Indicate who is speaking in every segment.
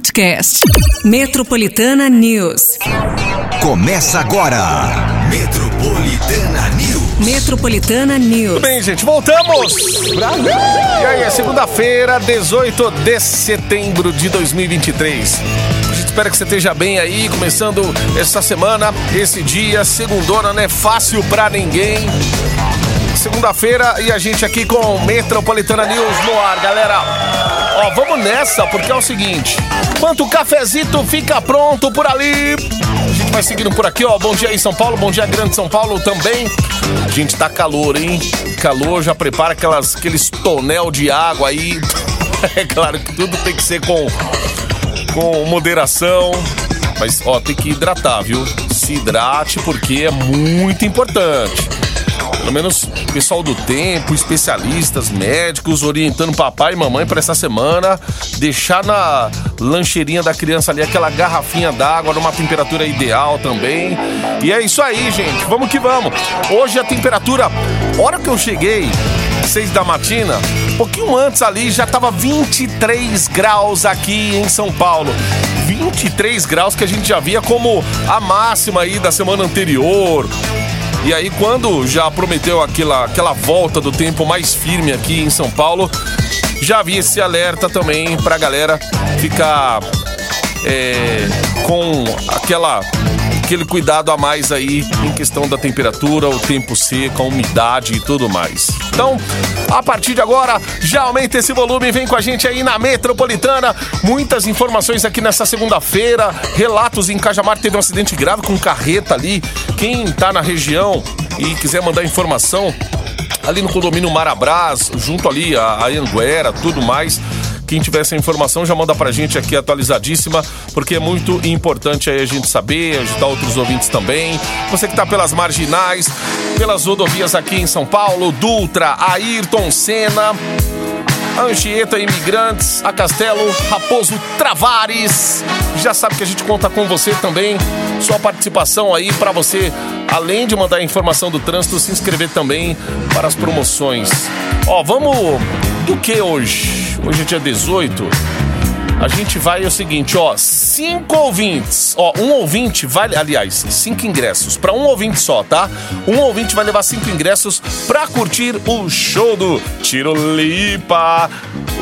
Speaker 1: podcast. Metropolitana News.
Speaker 2: Começa agora. Metropolitana News.
Speaker 1: Metropolitana News.
Speaker 3: Tudo bem, gente, voltamos! Brasil! E aí, é segunda-feira, 18 de setembro de 2023. A gente espera que você esteja bem aí, começando essa semana, esse dia, segundona, não é fácil pra ninguém. Segunda-feira e a gente aqui com Metropolitana News no ar, galera. Ó, vamos nessa, porque é o seguinte: enquanto o cafezito fica pronto por ali, a gente vai seguindo por aqui, ó. Bom dia aí, São Paulo, bom dia, Grande São Paulo também. A gente tá calor, hein? Calor, já prepara aquelas, aqueles tonel de água aí. É claro que tudo tem que ser com, com moderação. Mas, ó, tem que hidratar, viu? Se hidrate porque é muito importante. Pelo menos pessoal do tempo, especialistas, médicos, orientando papai e mamãe para essa semana deixar na lancheirinha da criança ali aquela garrafinha d'água numa temperatura ideal também. E é isso aí, gente. Vamos que vamos. Hoje a temperatura, hora que eu cheguei, seis da matina, pouquinho antes ali já tava 23 graus aqui em São Paulo. 23 graus que a gente já via como a máxima aí da semana anterior. E aí, quando já prometeu aquela, aquela volta do tempo mais firme aqui em São Paulo, já havia esse alerta também pra galera ficar é, com aquela aquele cuidado a mais aí em questão da temperatura, o tempo seco, a umidade e tudo mais. Então, a partir de agora, já aumenta esse volume, vem com a gente aí na Metropolitana. Muitas informações aqui nessa segunda-feira, relatos em Cajamar teve um acidente grave com carreta ali. Quem tá na região e quiser mandar informação, ali no condomínio Marabras, junto ali a, a Anguera, tudo mais. Quem tiver essa informação já manda pra gente aqui atualizadíssima, porque é muito importante aí a gente saber, ajudar outros ouvintes também. Você que tá pelas marginais, pelas rodovias aqui em São Paulo, Dutra, Ayrton Senna, Anchieta Imigrantes, a Castelo, Raposo Travares. Já sabe que a gente conta com você também. Sua participação aí para você, além de mandar a informação do trânsito, se inscrever também para as promoções. Ó, vamos do que hoje? Hoje é dia 18. A gente vai é o seguinte, ó, cinco ouvintes, ó, um ouvinte vai, aliás, cinco ingressos para um ouvinte só, tá? Um ouvinte vai levar cinco ingressos para curtir o show do Tiro Lipa,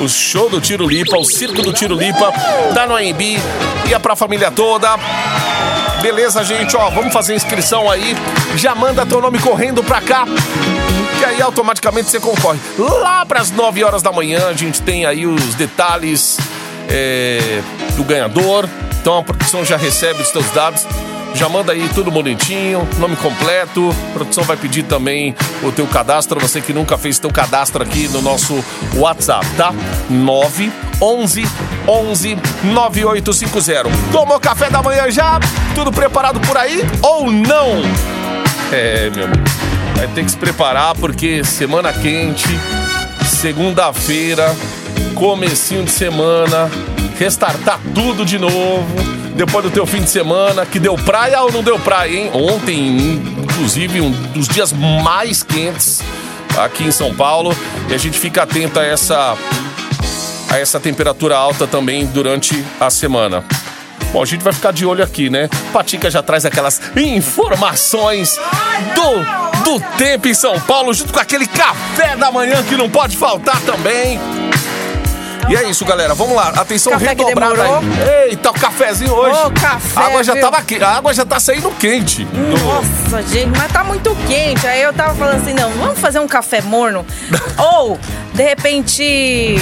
Speaker 3: o show do Tiro Lipa, o circo do Tiro Lipa, da no AMB, ia pra família toda. Beleza, gente, ó, vamos fazer inscrição aí. Já manda teu nome correndo pra cá. E aí automaticamente você concorre. Lá pras 9 horas da manhã a gente tem aí os detalhes é, do ganhador. Então a produção já recebe os teus dados. Já manda aí tudo bonitinho, nome completo. A produção vai pedir também o teu cadastro. Você que nunca fez teu cadastro aqui no nosso WhatsApp, tá? 9 11 11 9850. Tomou café da manhã já? Tudo preparado por aí ou não? É, meu amigo. Vai ter que se preparar porque semana quente, segunda-feira, comecinho de semana, restartar tudo de novo. Depois do teu fim de semana, que deu praia ou não deu praia, hein? Ontem, inclusive, um dos dias mais quentes aqui em São Paulo. E a gente fica atento a essa, a essa temperatura alta também durante a semana. Bom, a gente vai ficar de olho aqui, né? Patica já traz aquelas informações do, do tempo em São Paulo, junto com aquele café da manhã que não pode faltar também. E é isso, galera. Vamos lá. Atenção
Speaker 4: Café
Speaker 3: redobrada aí. Eita, o cafezinho hoje.
Speaker 4: Ô, café,
Speaker 3: a água já
Speaker 4: viu?
Speaker 3: tava que- A água já tá saindo quente. Do-
Speaker 4: Nossa, gente, mas tá muito quente. Aí eu tava falando assim, não, vamos fazer um café morno? Ou, de repente,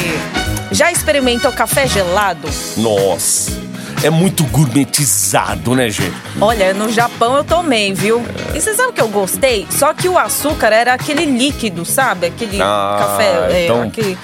Speaker 4: já experimentou café gelado?
Speaker 3: Nossa. É muito gourmetizado, né, gente?
Speaker 4: Olha, no Japão eu tomei, viu? E você sabe o que eu gostei? Só que o açúcar era aquele líquido, sabe? Aquele
Speaker 3: Ah,
Speaker 4: café. é,
Speaker 3: então-
Speaker 4: aquele...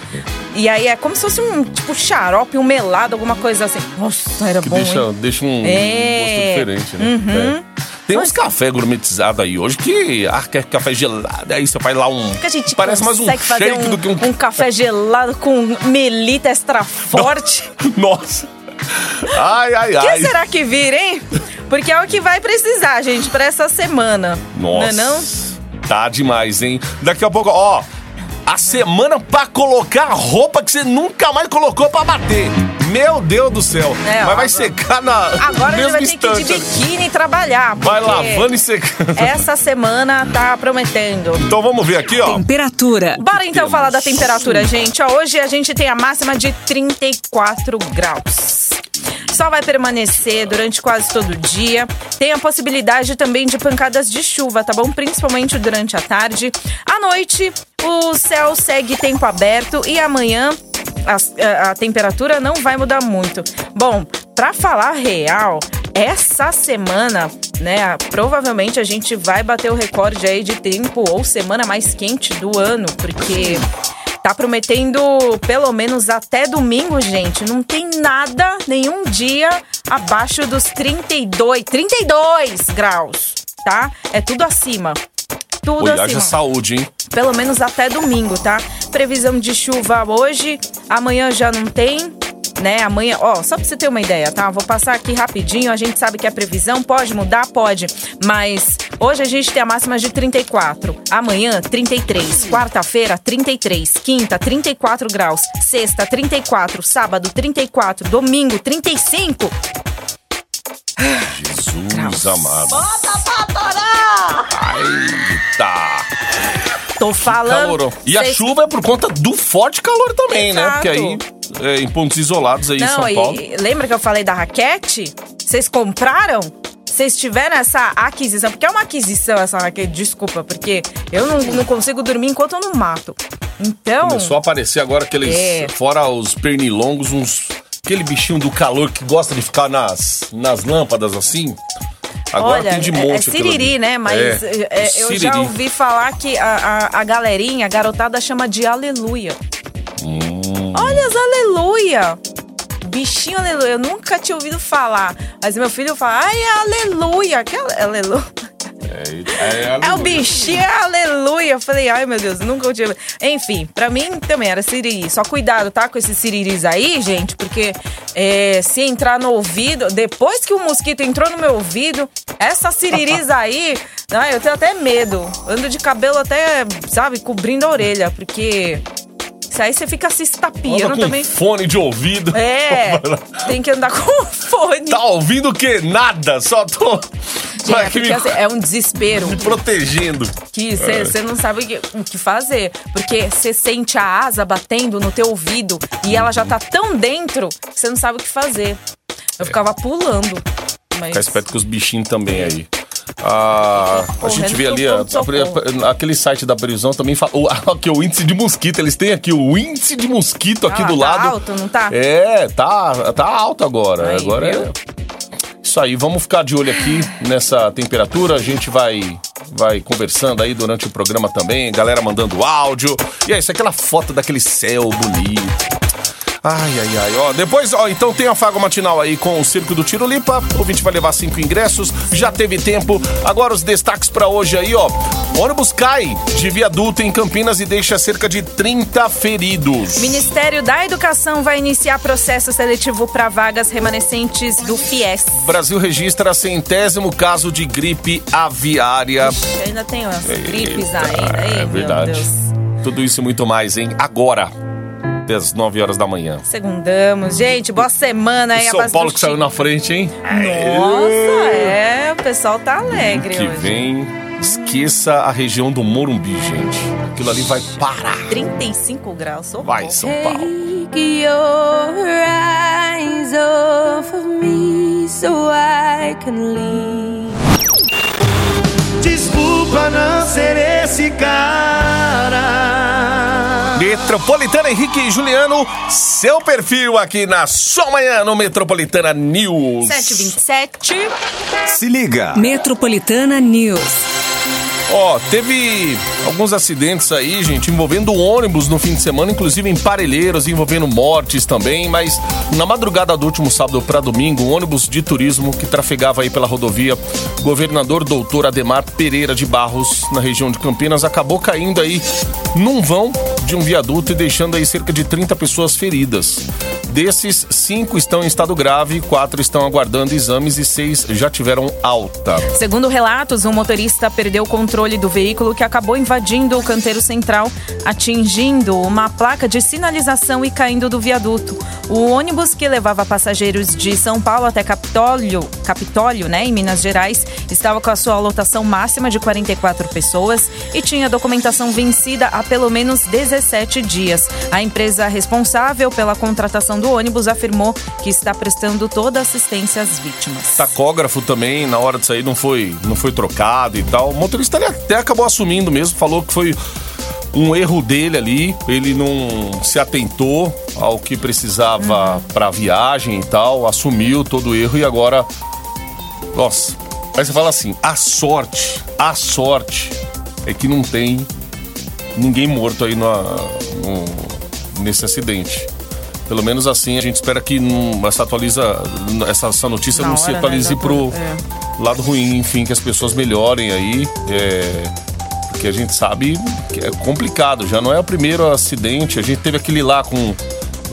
Speaker 4: E aí é como se fosse um tipo xarope, um melado, alguma coisa assim. Nossa, era
Speaker 3: Que
Speaker 4: bom,
Speaker 3: deixa,
Speaker 4: hein?
Speaker 3: deixa um
Speaker 4: É.
Speaker 3: gosto diferente, né?
Speaker 4: Uhum.
Speaker 3: É. Tem uns café gourmetizados aí hoje que, ah, quer café gelado, aí você faz lá um...
Speaker 4: que a gente
Speaker 3: Parece mais um shake
Speaker 4: um,
Speaker 3: do que um...
Speaker 4: um café gelado com melita extra forte.
Speaker 3: Nossa. Ai, ai,
Speaker 4: O que
Speaker 3: ai.
Speaker 4: será que vira, hein? Porque é o que vai precisar, gente, pra essa semana.
Speaker 3: Nossa.
Speaker 4: Não é não?
Speaker 3: Tá demais, hein? Daqui a pouco, ó, a semana pra colocar a roupa que você nunca mais colocou pra bater. Meu Deus do céu.
Speaker 4: É,
Speaker 3: Mas
Speaker 4: ó,
Speaker 3: vai secar na
Speaker 4: Agora ele
Speaker 3: mesmo
Speaker 4: vai ter que ir de
Speaker 3: instante.
Speaker 4: biquíni trabalhar.
Speaker 3: Vai lavando e secando.
Speaker 4: Essa semana tá prometendo.
Speaker 3: Então vamos ver aqui, ó.
Speaker 1: Temperatura.
Speaker 4: Bora então falar da temperatura, gente. Ó, hoje a gente tem a máxima de 34 graus. Só vai permanecer durante quase todo o dia. Tem a possibilidade também de pancadas de chuva, tá bom? Principalmente durante a tarde. À noite, o céu segue tempo aberto e amanhã as- a, a temperatura não vai mudar muito. Bom, pra falar real, essa semana, né, provavelmente a gente vai bater o recorde aí de tempo ou semana mais quente do ano, porque tá prometendo pelo menos até domingo, gente. Não tem nada, nenhum dia abaixo dos 32, 32 graus, tá? É tudo acima. Tudo
Speaker 3: Oi,
Speaker 4: acima
Speaker 3: saúde, hein?
Speaker 4: pelo menos até domingo, tá? Previsão de chuva hoje, amanhã já não tem, né? Amanhã, ó, só pra você ter uma ideia, tá? Vou passar aqui rapidinho, a gente sabe que a previsão pode mudar, pode, mas hoje a gente tem a máxima de 34, amanhã 33, quarta-feira 33, quinta 34 graus, sexta 34, sábado 34, domingo 35.
Speaker 3: Jesus amado. Bota pra torar! Eita!
Speaker 4: Tô falando.
Speaker 3: Calorão. E a
Speaker 4: Cês-
Speaker 3: chuva é por conta do forte calor também, né?
Speaker 4: Exato.
Speaker 3: Porque aí, é, em pontos isolados aí em
Speaker 4: Não,
Speaker 3: São Paulo.
Speaker 4: e lembra que eu falei da raquete? Vocês compraram? Vocês tiveram essa aquisição? Porque é uma aquisição essa raquete, desculpa, porque eu não, não consigo dormir enquanto eu não mato. Então.
Speaker 3: Começou a aparecer agora aqueles.
Speaker 4: É.
Speaker 3: Fora os pernilongos, uns. Aquele bichinho do calor que gosta de ficar nas, nas lâmpadas assim. Agora
Speaker 4: Olha,
Speaker 3: tem de
Speaker 4: é-
Speaker 3: monte.
Speaker 4: é siriri, né? Mas
Speaker 3: É,
Speaker 4: é, eu
Speaker 3: siriri.
Speaker 4: já ouvi falar que a, a, a galerinha, a garotada chama de aleluia.
Speaker 3: Hum.
Speaker 4: Olha as aleluia! Bichinho aleluia, eu nunca tinha ouvido falar. Mas meu filho fala, ai, é aleluia. Que ale- aleluia?
Speaker 3: É,
Speaker 4: É o bichinho, é aleluia. Eu falei, ai meu Deus, nunca tinha. Enfim, pra mim também era siriri. Só cuidado, tá? Com esses siriris aí, gente, porque é, se entrar no ouvido, depois que o mosquito entrou no meu ouvido, essas siriris aí, não, eu tenho até medo. Ando de cabelo até, sabe, cobrindo a orelha, porque. Isso aí você fica se
Speaker 3: Anda
Speaker 4: estapeando
Speaker 3: com
Speaker 4: também.
Speaker 3: fone de ouvido.
Speaker 4: É, tem que andar com fone.
Speaker 3: Tá ouvindo o quê? Nada, só tô.
Speaker 4: Gente, é,
Speaker 3: me,
Speaker 4: assim, é um desespero.
Speaker 3: me protegendo.
Speaker 4: que
Speaker 3: É.
Speaker 4: você não sabe o que, o que fazer. Porque você sente a asa batendo no teu ouvido e ela já tá tão dentro que você não sabe o que fazer. Eu ficava pulando. Mas...
Speaker 3: Ficar esperto com os bichinhos também aí. A
Speaker 4: Correndo
Speaker 3: gente vê ali, a- a- aquele site da previsão também fala. o- Aqui, o índice de mosquito. Eles têm aqui o índice de mosquito aqui
Speaker 4: Ah,
Speaker 3: do
Speaker 4: tá
Speaker 3: lado.
Speaker 4: alto, não tá?
Speaker 3: É, tá, tá alto agora.
Speaker 4: Aí,
Speaker 3: agora
Speaker 4: viu?
Speaker 3: é. Isso aí, vamos ficar de olho aqui nessa temperatura. A gente vai vai conversando aí durante o programa também, galera mandando áudio. E é isso, aquela foto daquele céu bonito. Ai, ai, ai, ó. Depois, ó, então tem a Fago Matinal aí com o Circo do Tirolipa. O ouvinte vai levar cinco ingressos. Já teve tempo. Agora os destaques pra hoje aí, ó. Ônibus cai de viaduto em Campinas e deixa cerca de 30 feridos.
Speaker 4: Ministério da Educação vai iniciar processo seletivo para vagas remanescentes do FIES.
Speaker 3: Brasil registra centésimo caso de gripe aviária.
Speaker 4: Ixi, ainda tem umas gripes ainda aí,
Speaker 3: É
Speaker 4: meu
Speaker 3: verdade.
Speaker 4: Deus.
Speaker 3: Tudo isso e muito mais, hein? Agora, das 9 horas da manhã.
Speaker 4: Segundamos. Gente, boa semana aí.
Speaker 3: São Paulo que saiu na frente, hein?
Speaker 4: Nossa, é. O pessoal tá alegre
Speaker 3: Que
Speaker 4: hoje.
Speaker 3: vem, esqueça a região do Morumbi, gente. Aquilo ali vai parar.
Speaker 4: 35 graus. socorro.
Speaker 3: Vai, São Paulo.
Speaker 5: Take your eyes off of me so I can leave.
Speaker 6: Desculpa não ser esse cara.
Speaker 3: Metropolitana Henrique e Juliano, seu perfil aqui na sua manhã no Metropolitana News.
Speaker 4: 727.
Speaker 2: Se liga.
Speaker 1: Metropolitana News.
Speaker 3: Ó, teve alguns acidentes aí, gente, envolvendo ônibus no fim de semana, inclusive em Parelheiros, envolvendo mortes também, mas na madrugada do último sábado para domingo, um ônibus de turismo que trafegava aí pela rodovia Governador Doutor Ademar Pereira de Barros, na região de Campinas, acabou caindo aí num vão de um viaduto e deixando aí cerca de 30 pessoas feridas. Desses, cinco estão em estado grave, quatro estão aguardando exames e seis já tiveram alta.
Speaker 4: Segundo relatos, um motorista perdeu o controle do veículo que acabou invadindo o canteiro central, atingindo uma placa de sinalização e caindo do viaduto. O ônibus que levava passageiros de São Paulo até Capitólio, Capitólio, né, em Minas Gerais, estava com a sua lotação máxima de 44 pessoas e tinha documentação vencida há pelo menos 17 dias. A empresa responsável pela contratação do ônibus afirmou que está prestando toda assistência às vítimas.
Speaker 3: Tacógrafo também, na hora de sair, não foi, não foi trocado e tal. O motorista até acabou assumindo mesmo, falou que foi um erro dele ali, ele não se atentou ao que precisava para a viagem e tal, assumiu todo o erro e agora. Nossa. Aí você fala assim: a sorte, a sorte é que não tem ninguém morto aí no, no- nesse acidente. Pelo menos assim, a gente espera que não, essa atualiza, essa, essa notícia
Speaker 4: Na
Speaker 3: não se
Speaker 4: hora, né,
Speaker 3: atualize
Speaker 4: da
Speaker 3: pro
Speaker 4: é.
Speaker 3: Lado ruim, enfim, que as pessoas melhorem aí. É, porque a gente sabe que é complicado, já não é o primeiro acidente. A gente teve aquele lá com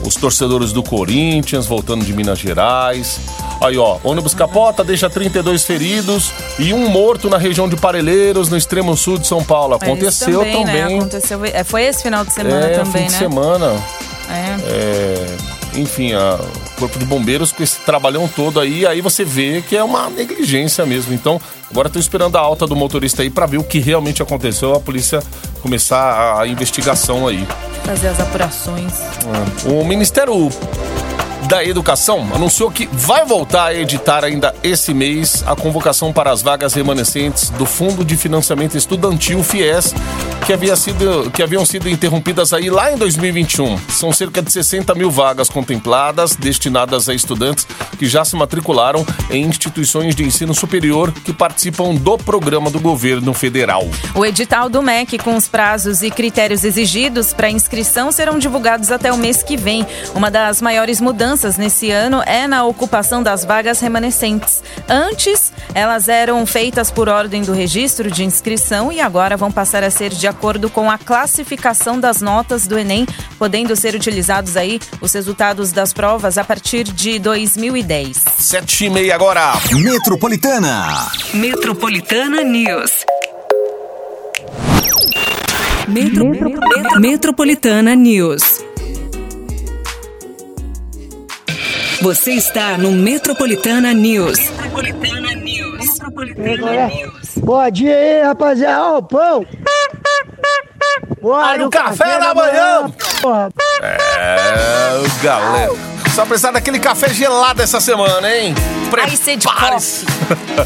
Speaker 3: os torcedores do Corinthians voltando de Minas Gerais. Aí, ó, ônibus capota, deixa 32 feridos e um morto na região de Parelheiros, no extremo sul de São Paulo. Aconteceu
Speaker 4: isso também.
Speaker 3: também.
Speaker 4: Né? Aconteceu, é, foi esse final de semana
Speaker 3: é,
Speaker 4: também,
Speaker 3: fim de
Speaker 4: né?
Speaker 3: semana.
Speaker 4: É.
Speaker 3: É, enfim, a- Corpo de Bombeiros com esse trabalhão todo aí, aí você vê que é uma negligência mesmo. Então, agora estou esperando a alta do motorista aí para ver o que realmente aconteceu, a polícia começar a, a investigação aí.
Speaker 4: Fazer as apurações.
Speaker 3: O Ministério da Educação anunciou que vai voltar a editar ainda esse mês a convocação para as vagas remanescentes do Fundo de Financiamento Estudantil FIES, que, havia sido, que haviam sido interrompidas aí lá em 2021. São cerca de 60 mil vagas contempladas, destinadas a estudantes que já se matricularam em instituições de ensino superior que participam do programa do governo federal.
Speaker 4: O edital do MEC com os prazos e critérios exigidos para inscrição serão divulgados até o mês que vem. Uma das maiores mudanças nesse ano é na ocupação das vagas remanescentes. Antes, elas eram feitas por ordem do registro de inscrição e agora vão passar a ser de acordo com a classificação das notas do Enem, podendo ser utilizados aí os resultados das provas a partir de 2010.
Speaker 3: Sete e meia agora.
Speaker 2: Metropolitana.
Speaker 1: Metropolitana News. Metro- Metro- Metropolitana News. Você está no Metropolitana News. Metropolitana News. Metropolitana News.
Speaker 6: Bom dia aí, rapaziada. Ó, o pão. Bora
Speaker 3: Aí o
Speaker 6: no
Speaker 3: café da manhã.
Speaker 6: Porra.
Speaker 3: É, galera. Só precisar daquele café gelado essa semana, hein?
Speaker 4: Ice de
Speaker 3: Prepare-se.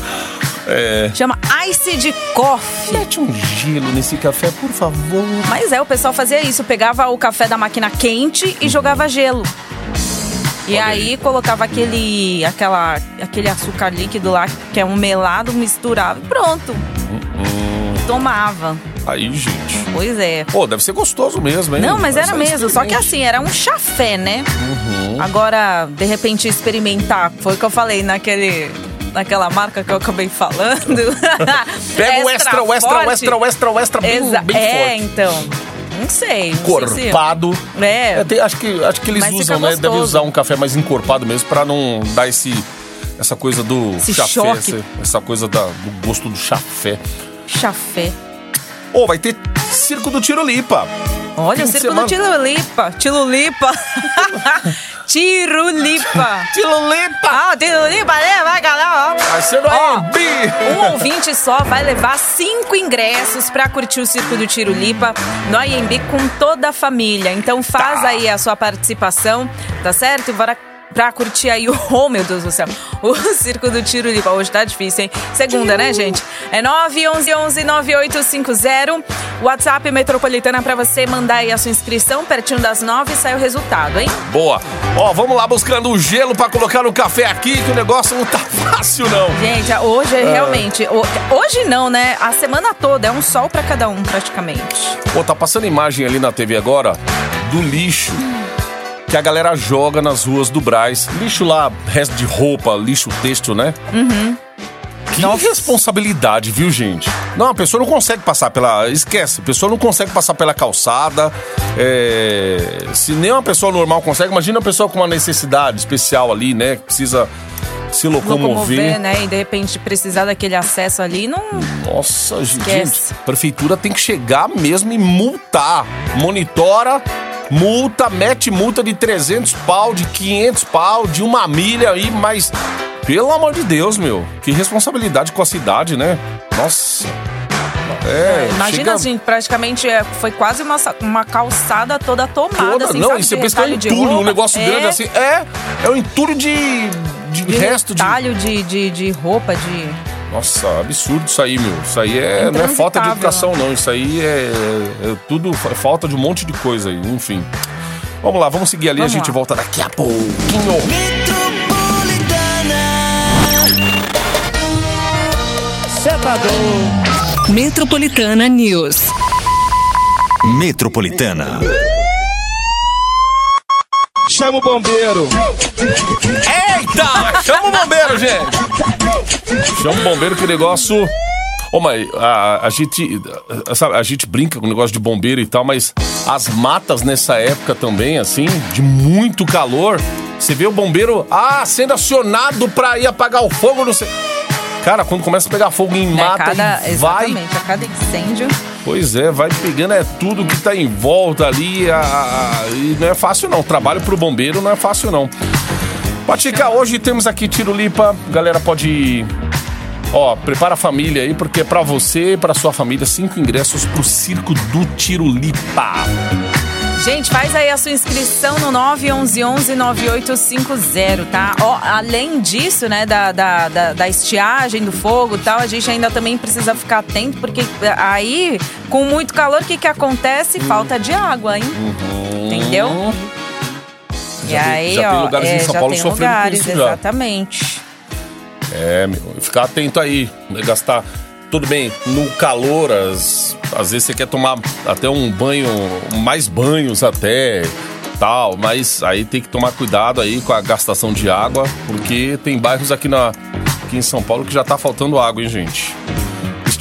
Speaker 3: é.
Speaker 4: Chama Ice de Coffee.
Speaker 3: Mete um gelo nesse café, por favor.
Speaker 4: Mas é, o pessoal fazia isso, pegava o café da máquina quente e jogava gelo. E
Speaker 3: Olha
Speaker 4: aí colocava aquele, aquela, aquele açúcar líquido lá, que é um melado, misturava. e Pronto.
Speaker 3: Hum.
Speaker 4: Tomava.
Speaker 3: Aí, gente.
Speaker 4: Pois é.
Speaker 3: Pô, deve ser gostoso mesmo, hein?
Speaker 4: Não, mas era mesmo. Só que assim, era um chafé, né?
Speaker 3: Uhum.
Speaker 4: Agora, de repente, experimentar. Foi o que eu falei naquele. Naquela marca que eu acabei falando.
Speaker 3: Pega o extra, o extra, o extra, o extra, o extra, bem,
Speaker 4: Exa-
Speaker 3: bem
Speaker 4: é,
Speaker 3: forte.
Speaker 4: então. Não sei. Não sei se-
Speaker 3: Encorpado.
Speaker 4: É.
Speaker 3: É, tem- acho, que, acho que eles
Speaker 4: Mas
Speaker 3: usam, né? Deve
Speaker 4: gostoso.
Speaker 3: usar um café mais encorpado mesmo pra não dar esse. Essa coisa do
Speaker 4: Esse
Speaker 3: chafé, essa, essa coisa da- do gosto do chafé.
Speaker 4: Chafé.
Speaker 3: Ô, vai ter circo do Tirulipa.
Speaker 4: Olha, circo
Speaker 3: semana.
Speaker 4: do Tirulipa. Tirulipa. Tirulipa.
Speaker 3: Tirulipa!
Speaker 4: Ah, Tirulipa, né? Vai, galera. ó.
Speaker 3: Vai.
Speaker 4: Um ouvinte só vai levar cinco ingressos pra curtir o Circo do Tirulipa no IMB com toda a família. Então faz
Speaker 3: Tá.
Speaker 4: aí a sua participação, tá certo? Bora pra curtir aí o. Oh, meu Deus do céu! O Circo do Tirulipa. Hoje tá difícil, hein? Segunda, né, gente? É 911-9850. WhatsApp Metropolitana pra você mandar aí a sua inscrição. Pertinho das nove sai o resultado, hein?
Speaker 3: Boa. Ó, vamos lá buscando o gelo pra colocar no café aqui, que o negócio não tá fácil, não.
Speaker 4: Gente, hoje é realmente. ho- Hoje não, né? A semana toda é um sol pra cada um, praticamente.
Speaker 3: Pô, tá passando imagem ali na TV agora do lixo que a galera joga nas ruas do Braz. Lixo lá, resto de roupa, lixo têxtil, né? Uhum. Que responsabilidade, viu, gente? Não, a pessoa não consegue passar pela. Esquece, a pessoa não consegue passar pela calçada. é, Se nem uma pessoa normal consegue, imagina uma pessoa com uma necessidade especial ali, né? Que precisa se locomover.
Speaker 4: Locomover, né? E de repente precisar daquele acesso ali, não.
Speaker 3: Nossa, gente,
Speaker 4: Esquece.
Speaker 3: a prefeitura tem que chegar mesmo e multar. Monitora, multa, mete multa de 300 pau, de 500 pau, de uma milha aí, mas pelo amor de Deus, meu, que responsabilidade com a cidade, né? Nossa. É,
Speaker 4: Imagina
Speaker 3: chega
Speaker 4: assim, praticamente é, foi quase uma, uma calçada toda tomada,
Speaker 3: toda,
Speaker 4: assim,
Speaker 3: não,
Speaker 4: sabe?
Speaker 3: e você pensa que é um entulho, um negócio
Speaker 4: É,
Speaker 3: grande assim. É, é um entulho de, de,
Speaker 4: De
Speaker 3: resto de.
Speaker 4: retalho de, de, de roupa, de.
Speaker 3: Nossa, absurdo isso aí, meu. Isso aí é, não é falta de educação, não. Isso aí é, é tudo é falta de um monte de coisa aí, enfim. Vamos lá, vamos seguir ali,
Speaker 4: Vamos
Speaker 3: a gente
Speaker 4: lá.
Speaker 3: volta daqui a pouquinho.
Speaker 1: Metropolitana News.
Speaker 2: Metropolitana.
Speaker 6: Chama o bombeiro.
Speaker 3: Eita! Chama o bombeiro, gente! Chama o bombeiro que negócio. Ô, mas a, a gente. Sabe, a gente brinca com o negócio de bombeiro e tal, mas as matas nessa época também, assim, de muito calor. Você vê o bombeiro, ah, sendo acionado pra ir apagar o fogo, não sei. Cara, quando começa a pegar fogo em
Speaker 4: né,
Speaker 3: mata,
Speaker 4: cada,
Speaker 3: vai.
Speaker 4: exatamente, a cada incêndio.
Speaker 3: Pois é, vai pegando é tudo que tá em volta ali. a- a- e não é fácil não. Trabalho pro bombeiro não é fácil não. Patica, hoje temos aqui Tirulipa. Galera pode. Ó, prepara a família aí, porque é pra você e pra sua família, cinco ingressos pro circo do Tirulipa.
Speaker 4: Gente, faz aí a sua inscrição no 911-9850, tá? Ó, além disso, né, da, da, da, da estiagem, do fogo e tal, a gente ainda também precisa ficar atento, porque aí, com muito calor, o que que acontece? Falta de água, hein? Entendeu? E
Speaker 3: Já tem-
Speaker 4: aí,
Speaker 3: já
Speaker 4: ó,
Speaker 3: tem lugares em
Speaker 4: é,
Speaker 3: São
Speaker 4: já
Speaker 3: Paulo sofrendo com
Speaker 4: lugares,
Speaker 3: isso já.
Speaker 4: exatamente.
Speaker 3: É, meu, ficar atento aí, né, gastar. Tudo bem, no calor, às, às vezes você quer tomar até um banho, mais banhos até, tal, mas aí tem que tomar cuidado aí com a gastação de água, porque tem bairros aqui, na, aqui em São Paulo que já tá faltando água, hein, gente?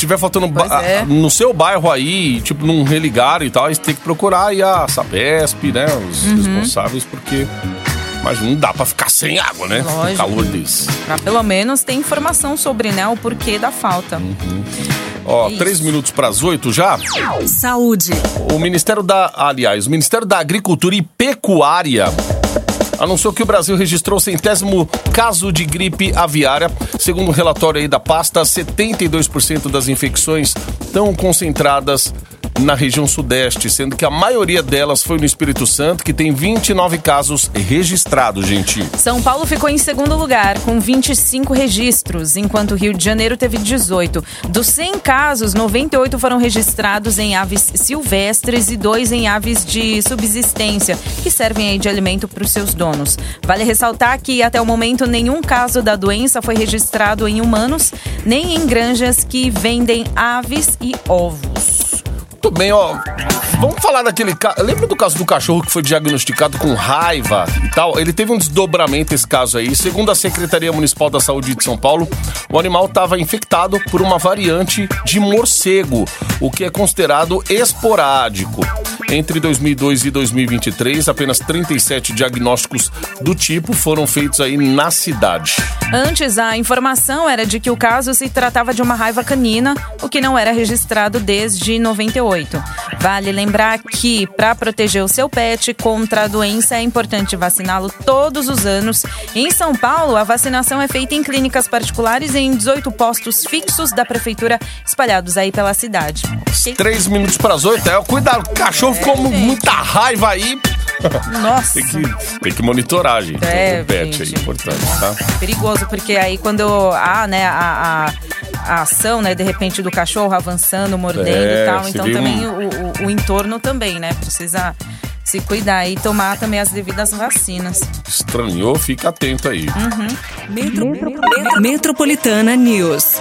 Speaker 3: Se estiver faltando ba-
Speaker 4: é.
Speaker 3: no seu bairro aí, tipo, não religaram e tal, aí você tem que procurar aí a Sabesp, né, os
Speaker 4: Uhum.
Speaker 3: responsáveis, porque... Mas não dá pra ficar sem água, né?
Speaker 4: Lógico.
Speaker 3: calor desse.
Speaker 4: Pra pelo menos ter informação sobre, né, o porquê da falta.
Speaker 3: Ó,
Speaker 4: Isso.
Speaker 3: três minutos para as oito já.
Speaker 1: Saúde.
Speaker 3: O Ministério da. Aliás, o Ministério da Agricultura e Pecuária anunciou que o Brasil registrou centésimo caso de gripe aviária. Segundo o relatório aí da pasta, 72% das infecções estão concentradas na região sudeste, sendo que a maioria delas foi no Espírito Santo, que tem 29 casos registrados, gente.
Speaker 4: São Paulo ficou em segundo lugar, com 25 registros, enquanto o Rio de Janeiro teve 18. Dos 100 casos, 98 foram registrados em aves silvestres e dois em aves de subsistência, que servem de alimento para os seus donos. Vale ressaltar que, até o momento, nenhum caso da doença foi registrado em humanos, nem em granjas que vendem aves e ovos.
Speaker 3: Muito bem, ó. Vamos falar daquele caso. Lembra do caso do cachorro que foi diagnosticado com raiva e tal? Ele teve um desdobramento esse caso aí. Segundo a Secretaria Municipal da Saúde de São Paulo, o animal estava infectado por uma variante de morcego, o que é considerado esporádico. Entre 2002 e 2023, apenas 37 diagnósticos do tipo foram feitos aí na cidade.
Speaker 4: Antes, a informação era de que o caso se tratava de uma raiva canina, o que não era registrado desde 98. Vale lembrar que, para proteger o seu pet contra a doença, é importante vaciná-lo todos os anos. Em São Paulo, a vacinação é feita em clínicas particulares e em 18 postos fixos da prefeitura espalhados aí pela cidade.
Speaker 3: Três minutos para as oito. É, cuidado, o cachorro ficou com muita raiva aí.
Speaker 4: Nossa.
Speaker 3: Tem que, tem que monitorar, gente.
Speaker 4: É,
Speaker 3: o pet
Speaker 4: gente.
Speaker 3: aí, importante, tá?
Speaker 4: perigoso, porque aí quando há, né, a, a, a ação, né, de repente do cachorro avançando, mordendo
Speaker 3: É,
Speaker 4: e tal, então
Speaker 3: vê
Speaker 4: também
Speaker 3: um-
Speaker 4: o, o, o entorno também, né, precisa se cuidar e tomar também as devidas vacinas.
Speaker 3: Estranhou, fica atento aí.
Speaker 1: Metro- Metro- Metropolitana News.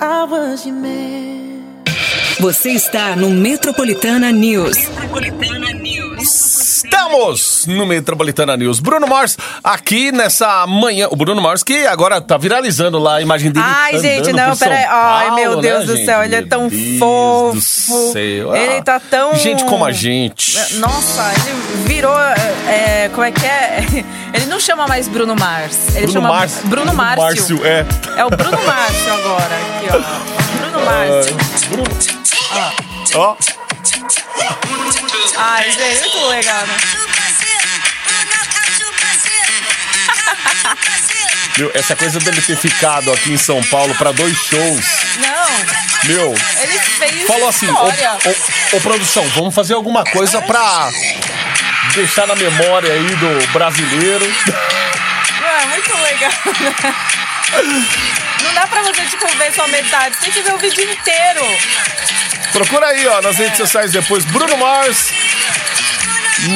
Speaker 5: I was your man.
Speaker 1: Você está no Metropolitana News.
Speaker 3: Estamos no Metropolitana News. Bruno Mars aqui nessa manhã. O Bruno Mars que agora tá viralizando lá a imagem dele.
Speaker 4: Ai, gente, não, peraí. Ai,
Speaker 3: Paulo,
Speaker 4: meu Deus
Speaker 3: né,
Speaker 4: do
Speaker 3: gente?
Speaker 4: céu, ele é
Speaker 3: Meu
Speaker 4: tão
Speaker 3: Deus
Speaker 4: fofo.
Speaker 3: do céu.
Speaker 4: Ele
Speaker 3: Ah,
Speaker 4: tá tão.
Speaker 3: Gente como a gente.
Speaker 4: Nossa, ele virou. é, como é que é? Ele não chama mais Bruno Mars. Ele
Speaker 3: Bruno
Speaker 4: chama
Speaker 3: Mars.
Speaker 4: Bruno Márcio.
Speaker 3: Márcio, é.
Speaker 4: É o Bruno Márcio agora. Aqui, ó. Bruno Márcio.
Speaker 3: Ó,
Speaker 4: Ai, gente, muito legal, né?
Speaker 3: meu, essa coisa dele ter ficado aqui em São Paulo pra dois shows.
Speaker 4: Não,
Speaker 3: Meu,
Speaker 4: ele fez.
Speaker 3: falou assim: ô, ô, ô, produção, vamos fazer alguma coisa pra deixar na memória aí do brasileiro.
Speaker 4: Não, é muito legal, né? Não dá pra você, tipo, ver só metade. Você tem que ver o vídeo inteiro.
Speaker 3: Procura aí, ó, nas redes sociais depois. Bruno Mars,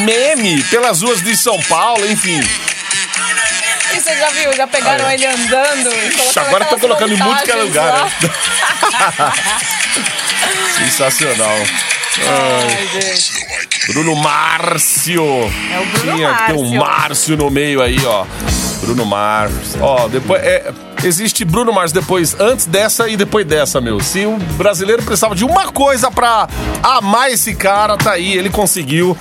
Speaker 3: meme pelas ruas de São Paulo, enfim.
Speaker 4: E você já viu? Já pegaram
Speaker 3: Ah, é.
Speaker 4: ele andando
Speaker 3: Agora tá colocando em muito que é lugar, né? Sensacional.
Speaker 4: Ai, gente.
Speaker 3: Bruno Márcio.
Speaker 4: É o Bruno
Speaker 3: Tinha que ter um
Speaker 4: Márcio.
Speaker 3: Márcio no meio aí, ó. Bruno Mars. Ó, depois. É, existe Bruno Mars depois, antes dessa e depois dessa, meu. Se o brasileiro precisava de uma coisa pra amar esse cara, tá aí, ele conseguiu.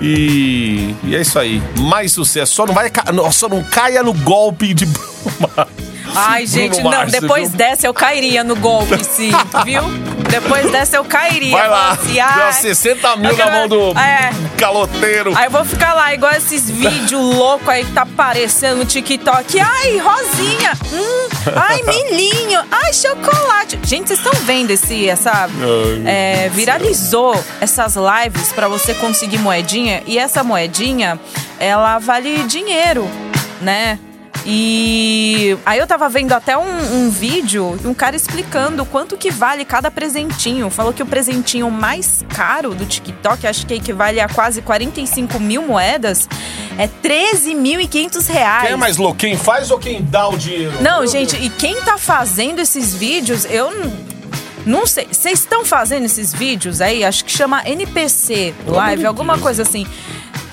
Speaker 3: E, e é isso aí. Mais sucesso. Só não, vai, não, só não caia no golpe de Bruno Mars.
Speaker 4: Ai,
Speaker 3: Bruno
Speaker 4: gente, não.
Speaker 3: Márcio,
Speaker 4: Depois
Speaker 3: viu?
Speaker 4: dessa eu cairia no golpe, sim, viu? Depois dessa eu cairia.
Speaker 3: Vai lá. Deu
Speaker 4: ai,
Speaker 3: 60 mil
Speaker 4: eu
Speaker 3: na
Speaker 4: quero-
Speaker 3: mão do
Speaker 4: É.
Speaker 3: caloteiro.
Speaker 4: Aí eu vou ficar lá, igual esses vídeos loucos aí que tá aparecendo no TikTok. Ai, rosinha. Hum, ai, milhinho. Ai, chocolate. Gente, vocês estão vendo esse, essa... é, viralizou essas lives pra você conseguir moedinha. E essa moedinha, ela vale dinheiro, né? E aí eu tava vendo até um, um vídeo, um cara explicando quanto que vale cada presentinho. Falou que o presentinho mais caro do TikTok, acho que equivale a quase 45 mil moedas, é 13.500 reais.
Speaker 3: Quem é mais louco? Quem faz ou quem dá o dinheiro?
Speaker 4: Não,
Speaker 3: Meu
Speaker 4: gente, e quem tá fazendo esses vídeos, eu não sei. Vocês estão fazendo esses vídeos aí? Acho que chama NPC Live, alguma coisa assim.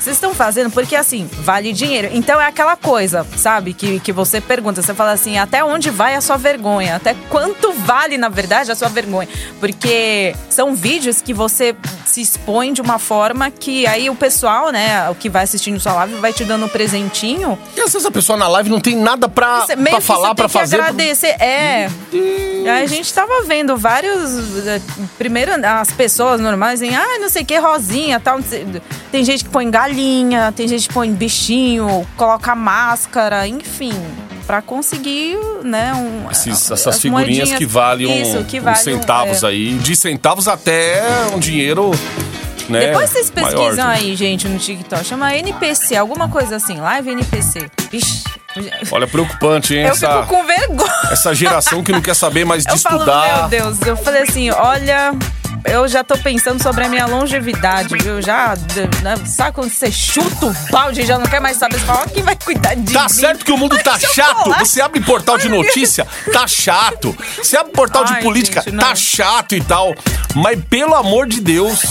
Speaker 4: Vocês estão fazendo porque, assim, vale dinheiro. Então é aquela coisa, sabe? Que, que você pergunta, você fala assim, até onde vai a sua vergonha? Até quanto vale, na verdade, a sua vergonha? Porque são vídeos que você se expõe de uma forma que aí o pessoal, né, o que vai assistindo sua live vai te dando um presentinho
Speaker 3: E às vezes a pessoa na live não tem nada pra,
Speaker 4: você-
Speaker 3: pra falar,
Speaker 4: você
Speaker 3: pra fazer.
Speaker 4: agradecer. É. Aí a gente tava vendo vários. eh, Primeiro, as pessoas normais dizem, ah, não sei o que, rosinha tal. Tem gente que põe galinha, tem gente que põe bichinho, coloca máscara, enfim. Pra conseguir, né, um,
Speaker 3: Esses-
Speaker 4: as
Speaker 3: essas figurinhas que valem um-
Speaker 4: Isso, que
Speaker 3: uns
Speaker 4: valem,
Speaker 3: centavos
Speaker 4: é.
Speaker 3: aí. De centavos até um dinheiro, né?
Speaker 4: Depois vocês pesquisam
Speaker 3: maior.
Speaker 4: aí, gente, no TikTok. Chama NPC, alguma coisa assim. Live NPC.
Speaker 3: Olha, preocupante, hein?
Speaker 4: Eu
Speaker 3: Essa,
Speaker 4: fico com vergonha.
Speaker 3: essa geração que não quer saber mais de
Speaker 4: Eu falo,
Speaker 3: estudar.
Speaker 4: meu Deus, eu falei assim, olha, eu já tô pensando sobre a minha longevidade, viu? Já, né, sabe quando você chuta o balde e já não quer mais saber? Você fala, quem vai cuidar de
Speaker 3: Tá
Speaker 4: mim?
Speaker 3: certo que o mundo tá
Speaker 4: Ai,
Speaker 3: chato.
Speaker 4: chocolate.
Speaker 3: Você abre portal de notícia, tá chato. Você abre portal de
Speaker 4: Ai,
Speaker 3: política,
Speaker 4: gente,
Speaker 3: tá chato e tal. Mas pelo amor de Deus,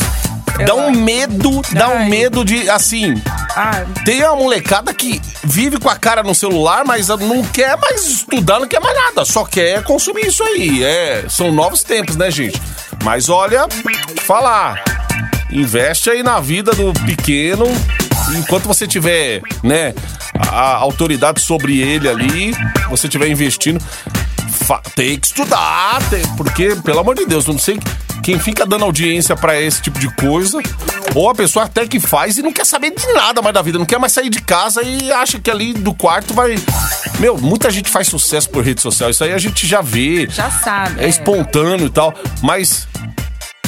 Speaker 3: dá um medo, dá um medo de, assim, Tem uma molecada que vive com a cara no celular, mas não quer mais estudar, não quer mais nada, só quer consumir isso aí. É, são novos tempos, né, gente? Mas olha, falar, investe aí na vida do pequeno, enquanto você tiver, né, a autoridade sobre ele ali, você tiver investindo, tem que estudar, tem- porque, pelo amor de Deus, não sei quem fica dando audiência pra esse tipo de coisa, ou a pessoa até que faz e não quer saber de nada mais da vida, não quer mais sair de casa e acha que ali do quarto vai. Meu, muita gente faz sucesso por rede social, isso aí a gente já vê.
Speaker 4: já sabe.
Speaker 3: É espontâneo e tal, mas.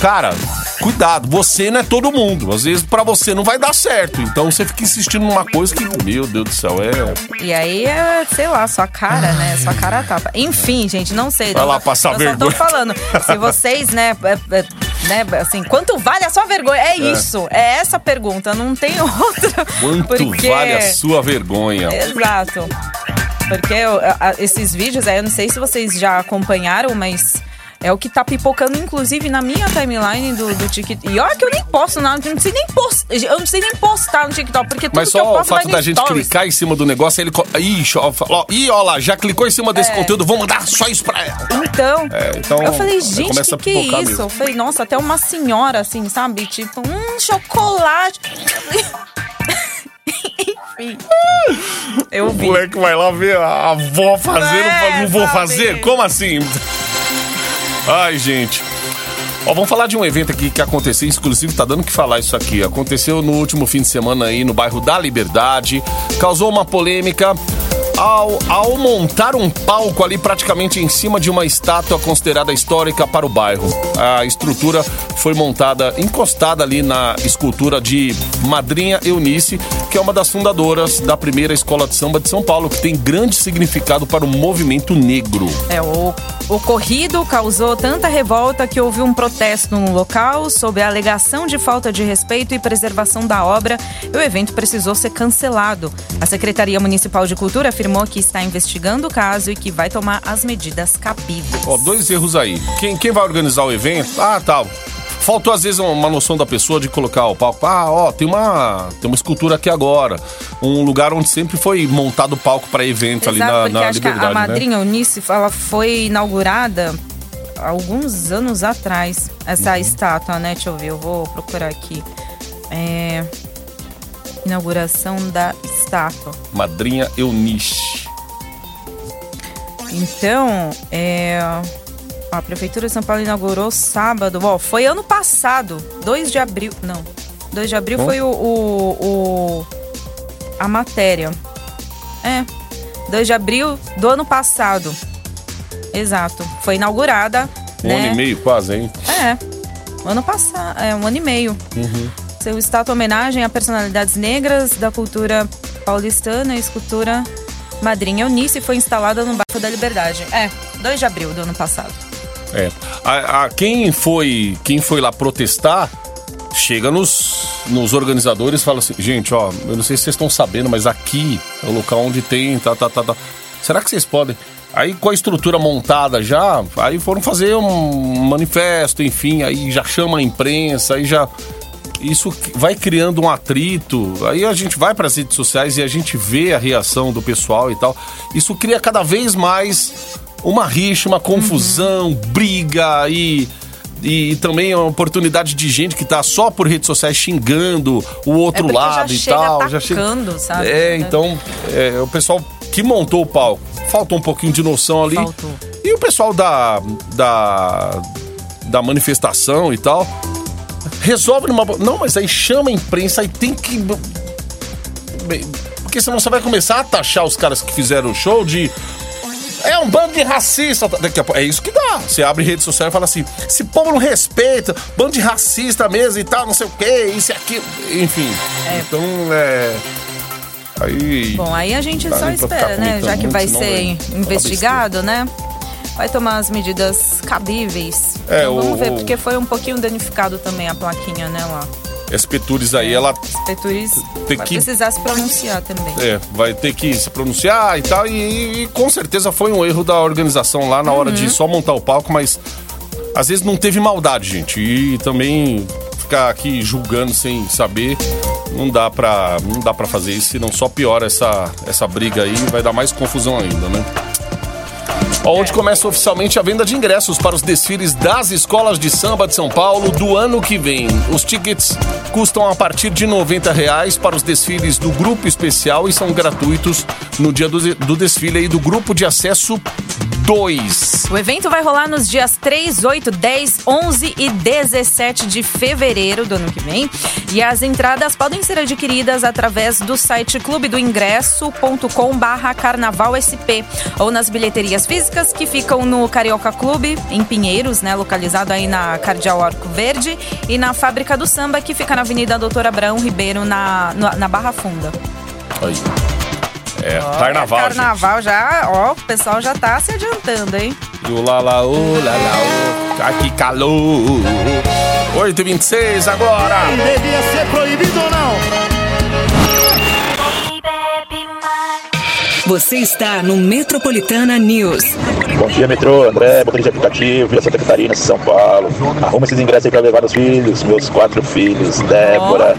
Speaker 3: Cara, cuidado, você não é todo mundo. Às vezes pra você não vai dar certo. Então você fica insistindo numa coisa que, meu Deus do céu, é.
Speaker 4: E aí é, sei lá, sua cara, né? Sua cara tapa. Enfim, gente, não sei.
Speaker 3: Vai
Speaker 4: Eu
Speaker 3: lá passar
Speaker 4: eu
Speaker 3: vergonha.
Speaker 4: só tô falando. Se vocês, né, é- é- né, assim, quanto vale a sua vergonha? É isso. É essa pergunta, não tem outra.
Speaker 3: Quanto
Speaker 4: Porque-
Speaker 3: vale a sua vergonha?
Speaker 4: Exato. Porque eu- a- esses vídeos aí, eu não sei se vocês já acompanharam, mas É o que tá pipocando, inclusive, na minha timeline do, do TikTok. E olha que eu nem posto nada, eu não sei nem postar, eu não sei nem postar no TikTok, porque tudo
Speaker 3: Mas
Speaker 4: que eu
Speaker 3: só o
Speaker 4: posto vai
Speaker 3: fato da gente
Speaker 4: stories.
Speaker 3: clicar em cima do negócio, ele. co- Ixi, ó, ó, ih, ó lá, já clicou em cima desse
Speaker 4: É.
Speaker 3: conteúdo, vou mandar só isso pra ela.
Speaker 4: Então,
Speaker 3: É, então,
Speaker 4: eu falei, gente,
Speaker 3: começa
Speaker 4: que que é isso?
Speaker 3: mesmo.
Speaker 4: Eu falei, nossa, até uma senhora, assim, sabe? Tipo, um chocolate. Enfim. Eu
Speaker 3: O
Speaker 4: vi.
Speaker 3: moleque vai lá ver a avó fazendo,
Speaker 4: É,
Speaker 3: não vou
Speaker 4: sabe?
Speaker 3: fazer? Como assim? Ai, gente. Ó, vamos falar de um evento aqui que aconteceu, inclusive tá dando que falar isso aqui. Aconteceu no último fim de semana aí no bairro da Liberdade, causou uma polêmica ao, ao montar um palco ali praticamente em cima de uma estátua considerada histórica para o bairro. A estrutura foi montada, encostada ali na escultura de Madrinha Eunice, que é uma das fundadoras da primeira escola de samba de São Paulo, que tem grande significado para o movimento negro.
Speaker 4: É, o ocorrido causou tanta revolta que houve um protesto no local sobre a alegação de falta de respeito e preservação da obra e o evento precisou ser cancelado. A Secretaria Municipal de Cultura afirmou que está investigando o caso e que vai tomar as medidas cabíveis.
Speaker 3: Ó, dois erros aí. Quem, quem vai organizar o evento? Ah, tá. Faltou às vezes uma noção da pessoa de colocar o palco. Ah, ó, tem uma, tem uma escultura aqui agora. Um lugar onde sempre foi montado palco para evento ali
Speaker 4: Exato,
Speaker 3: na,
Speaker 4: porque
Speaker 3: na
Speaker 4: acho que a-
Speaker 3: Liberdade, né?
Speaker 4: madrinha Eunice, ela foi inaugurada alguns anos atrás, essa
Speaker 3: Uhum.
Speaker 4: estátua, né? Deixa eu ver, eu vou procurar aqui. É... Inauguração da estátua.
Speaker 3: Madrinha Eunice.
Speaker 4: Então, é... a Prefeitura de São Paulo inaugurou sábado. Ó, foi ano passado, 2 de abril. Não, 2 de abril
Speaker 3: Bom.
Speaker 4: foi o, o- o- a matéria. É, 2 de abril do ano passado. Exato. Foi inaugurada.
Speaker 3: Um
Speaker 4: né?
Speaker 3: ano e meio quase, hein?
Speaker 4: É, ano passado, é um ano e meio. Seu estátua homenagem a personalidades negras da cultura paulistana e escultura Madrinha Eunice foi instalada no bairro da Liberdade. É, 2 de abril do ano passado.
Speaker 3: É. A, a- quem, foi, quem foi lá protestar, chega nos, nos organizadores e fala assim, gente, ó, eu não sei se vocês estão sabendo, mas aqui é o local onde tem, tá, tá, tá, tá. Será que vocês podem? Aí com a estrutura montada já, aí foram fazer um manifesto, enfim, aí já chama a imprensa, aí já isso vai criando um atrito. Aí a gente vai para as redes sociais e a gente vê a reação do pessoal e tal. Isso cria cada vez mais uma rixa, uma confusão, briga e. E, também a oportunidade de gente que tá só por redes sociais xingando o outro
Speaker 4: É já
Speaker 3: lado e
Speaker 4: chega
Speaker 3: tal.
Speaker 4: atacando, sabe?
Speaker 3: É, então, é, o pessoal que montou o palco faltou um pouquinho de noção ali.
Speaker 4: Faltou.
Speaker 3: E o pessoal da, da, da manifestação e tal resolve numa. Não, mas aí chama a imprensa, aí tem que. Porque senão você vai começar a taxar os caras que fizeram o show de. É um bando de racista. Daqui a pouco, é isso que dá. Você abre rede social e fala assim: esse povo não respeita, bando de racista mesmo e tal, não sei o quê, isso e aquilo. Enfim. Então, é. Aí.
Speaker 4: Bom, aí a gente só espera, né? Já que vai ser
Speaker 3: falar
Speaker 4: investigado, né? Vai tomar as medidas cabíveis.
Speaker 3: É,
Speaker 4: Então, vamos
Speaker 3: o-
Speaker 4: ver, porque foi um pouquinho danificado também a plaquinha, né, lá.
Speaker 3: SP Tours aí, ela
Speaker 4: Peturiz
Speaker 3: Tem
Speaker 4: vai
Speaker 3: que-
Speaker 4: precisar se pronunciar também.
Speaker 3: É, vai ter que se pronunciar e tal. E, e com certeza foi um erro da organização lá na hora
Speaker 4: Uhum.
Speaker 3: de só montar o palco, mas às vezes não teve maldade, gente. E também ficar aqui julgando sem saber. Não dá pra, não dá pra fazer isso, senão só piora essa, essa briga aí vai dar mais confusão ainda, né? Onde começa oficialmente a venda de ingressos para os desfiles das escolas de samba de São Paulo do ano que vem. Os tickets custam a partir de 90 reais para os desfiles do grupo especial e são gratuitos no dia do, do desfile aí do grupo de acesso 2.
Speaker 4: O evento vai rolar nos dias 3, 8, 10, 11 e 17 de fevereiro do ano que vem. E as entradas podem ser adquiridas através do site clubedoingresso.com barra carnavalsp ou nas bilheterias físicas que ficam no Carioca Clube, em Pinheiros, né, localizado aí na Cardeal Arco Verde, e na Fábrica do Samba, que fica na Avenida Doutor Abraão Ribeiro, na, na, na Barra Funda.
Speaker 3: Aí. É, carnaval, gente.
Speaker 4: Carnaval já, ó, o pessoal já tá se adiantando, hein?
Speaker 3: E o lá lá, ô lá lá, ô, aqui calor. 8h26 agora.
Speaker 6: Devia ser proibido ou não?
Speaker 1: Você está no Metropolitana News.
Speaker 7: Bom dia, metrô. André, motorista de aplicativo, Vila Santa Catarina, São Paulo. Arruma esses ingressos aí pra levar os filhos, meus quatro filhos, Débora,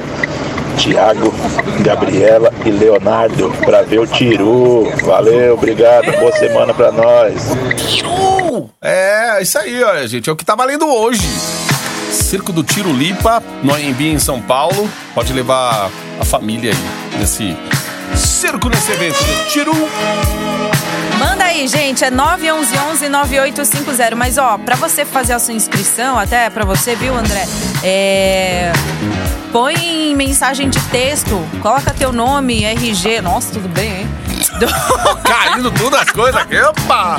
Speaker 7: Tiago, Gabriela e Leonardo, pra ver o Tiru. Valeu, obrigado. Boa semana pra nós.
Speaker 3: Tiru! É, isso aí, ó, gente. É o que tá valendo hoje. Circo do Tiro Lipa, no AMB em São Paulo. Pode levar a família aí nesse circo, nesse evento do Tiru.
Speaker 4: Manda aí, gente, é 911-9850. Mas, ó, pra você fazer a sua inscrição, até pra você, viu, André? É. Põe mensagem de texto, coloca teu nome, RG. Nossa, tudo bem, hein?
Speaker 3: Caindo tudo as coisas aqui, opa!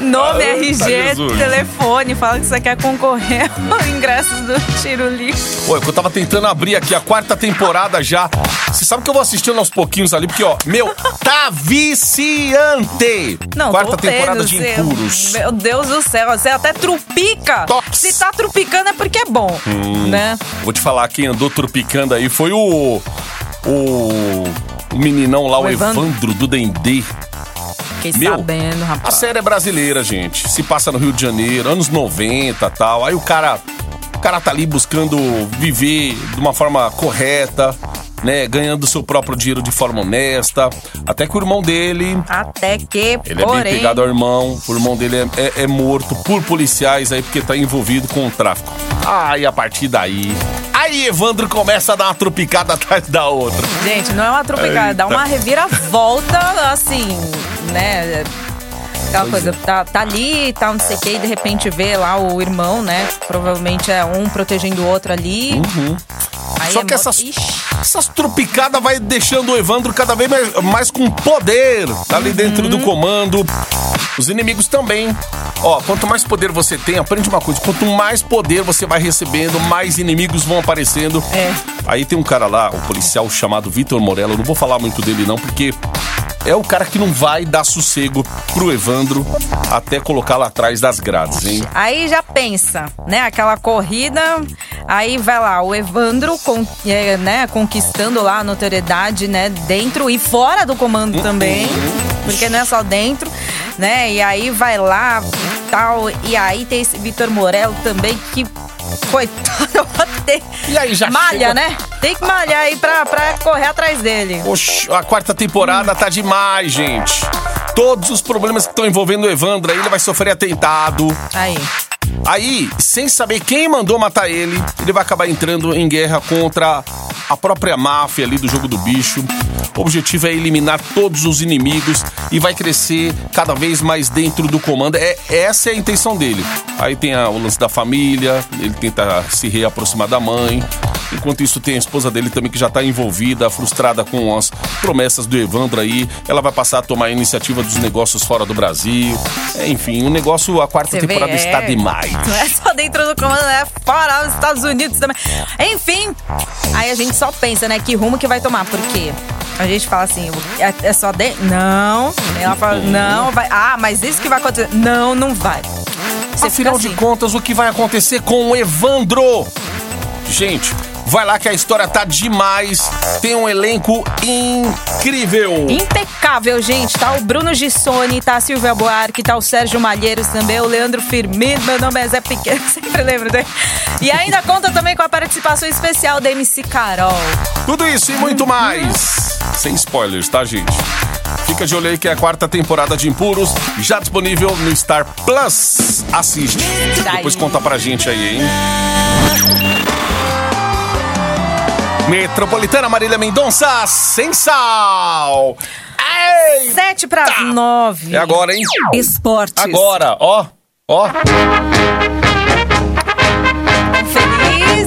Speaker 4: Nome, RG,
Speaker 3: Jesus.
Speaker 4: telefone, fala que você quer concorrer ao ingresso do Tiro Lipa.
Speaker 3: Pô, eu tava tentando abrir aqui a quarta temporada já. Você sabe que eu vou assistindo aos pouquinhos ali, porque, ó, meu, tá viciante!
Speaker 4: Não,
Speaker 3: quarta temporada de
Speaker 4: você-
Speaker 3: Impuros.
Speaker 4: Meu Deus do céu, você até trupica.
Speaker 3: Tops.
Speaker 4: Se tá trupicando é porque é bom, né?
Speaker 3: Vou te falar, quem andou tropicando aí foi o. O. O meninão lá, o,
Speaker 4: O Evandro.
Speaker 3: Evandro do Dendê.
Speaker 4: Fiquei
Speaker 3: Meu,
Speaker 4: sabendo,
Speaker 3: A
Speaker 4: rapaz.
Speaker 3: série é brasileira, gente. Se passa no Rio de Janeiro, anos 90 tal. Aí o cara. O cara tá ali buscando viver de uma forma correta, né? Ganhando seu próprio dinheiro de forma honesta. Até que o irmão dele.
Speaker 4: Até que,
Speaker 3: Ele é
Speaker 4: porém...
Speaker 3: bem pegado ao irmão. O irmão dele é, é- é morto por policiais aí porque tá envolvido com o tráfico. Aí a partir daí. Aí Evandro começa a dar uma tropicada atrás da outra.
Speaker 4: Gente, não é uma tropicada, dá
Speaker 3: Eita.
Speaker 4: uma reviravolta, assim, né? Aquela coisa, tá, tá ali e tal, não sei o que, e de repente vê lá o irmão, né? Provavelmente é um protegendo o outro ali. Aí
Speaker 3: Uhum. Só
Speaker 4: é
Speaker 3: que essas,
Speaker 4: Ixi,
Speaker 3: essas tropicadas vai deixando o Evandro cada vez mais, mais com poder tá ali dentro
Speaker 4: Uhum.
Speaker 3: do comando. Os inimigos também. Ó, quanto mais poder você tem, aprende uma coisa: quanto mais poder você vai recebendo, mais inimigos vão aparecendo.
Speaker 4: É.
Speaker 3: Aí tem um cara lá, um policial chamado Vitor Morello. Eu não vou falar muito dele, não, porque é o cara que não vai dar sossego pro Evandro até colocá-lo atrás das grades, hein?
Speaker 4: Aí já pensa, né? Aquela corrida, aí vai lá, o Evandro con- é, né, conquistando lá a notoriedade, né? Dentro e fora do comando também. Porque não é só dentro, né? E aí vai lá tal. E aí tem esse Vitor Morello também que. Coitado, tem,
Speaker 3: E aí já
Speaker 4: malha,
Speaker 3: chega-
Speaker 4: né? Tem que malhar aí pra, pra correr atrás dele.
Speaker 3: Oxe, a quarta temporada tá demais, gente. Todos os problemas que estão envolvendo o Evandro aí, ele vai sofrer atentado.
Speaker 4: Aí.
Speaker 3: Aí, sem saber quem mandou matar ele, ele vai acabar entrando em guerra contra a própria máfia ali do jogo do bicho. O objetivo é eliminar todos os inimigos e vai crescer cada vez mais dentro do comando. É, essa é a intenção dele. Aí tem a- o lance da família, ele tenta se reaproximar da mãe. Enquanto isso, tem a esposa dele também que já tá envolvida, frustrada com as promessas do Evandro aí. Ela vai passar a tomar a iniciativa dos negócios fora do Brasil. É, enfim, o negócio, a quarta
Speaker 4: Você vê,
Speaker 3: temporada
Speaker 4: é.
Speaker 3: está demais.
Speaker 4: Não é só dentro do comando, é fora dos Estados Unidos também. Enfim, aí a gente só pensa, né, que rumo que vai tomar, porque a gente fala assim, é, é só dentro? Não. Ela fala, não, vai. Ah, mas isso que vai acontecer? Não, não vai. Você
Speaker 3: Afinal
Speaker 4: assim.
Speaker 3: de contas, o que vai acontecer com o Evandro? Gente, vai lá que a história tá demais. Tem um elenco incrível.
Speaker 4: Impecável, gente. Tá o Bruno Gissoni, tá a Silvia Buarque, tá o Sérgio Malheiros também, o Leandro Firmino, meu nome é Zé Pequeno, sempre lembro dele. E ainda conta também com a participação especial da MC Carol.
Speaker 3: Tudo isso e muito mais. Sem spoilers, tá, gente? Fica de olho aí que é a quarta temporada de Impuros, já disponível no Star Plus. Assiste.
Speaker 4: Daí.
Speaker 3: Depois conta pra gente aí, hein? Metropolitana Marília Mendonça, sem sal. Ei!
Speaker 4: Sete para nove.
Speaker 3: É agora, hein?
Speaker 1: Esportes.
Speaker 3: Agora, ó. Ó.
Speaker 4: Felizes.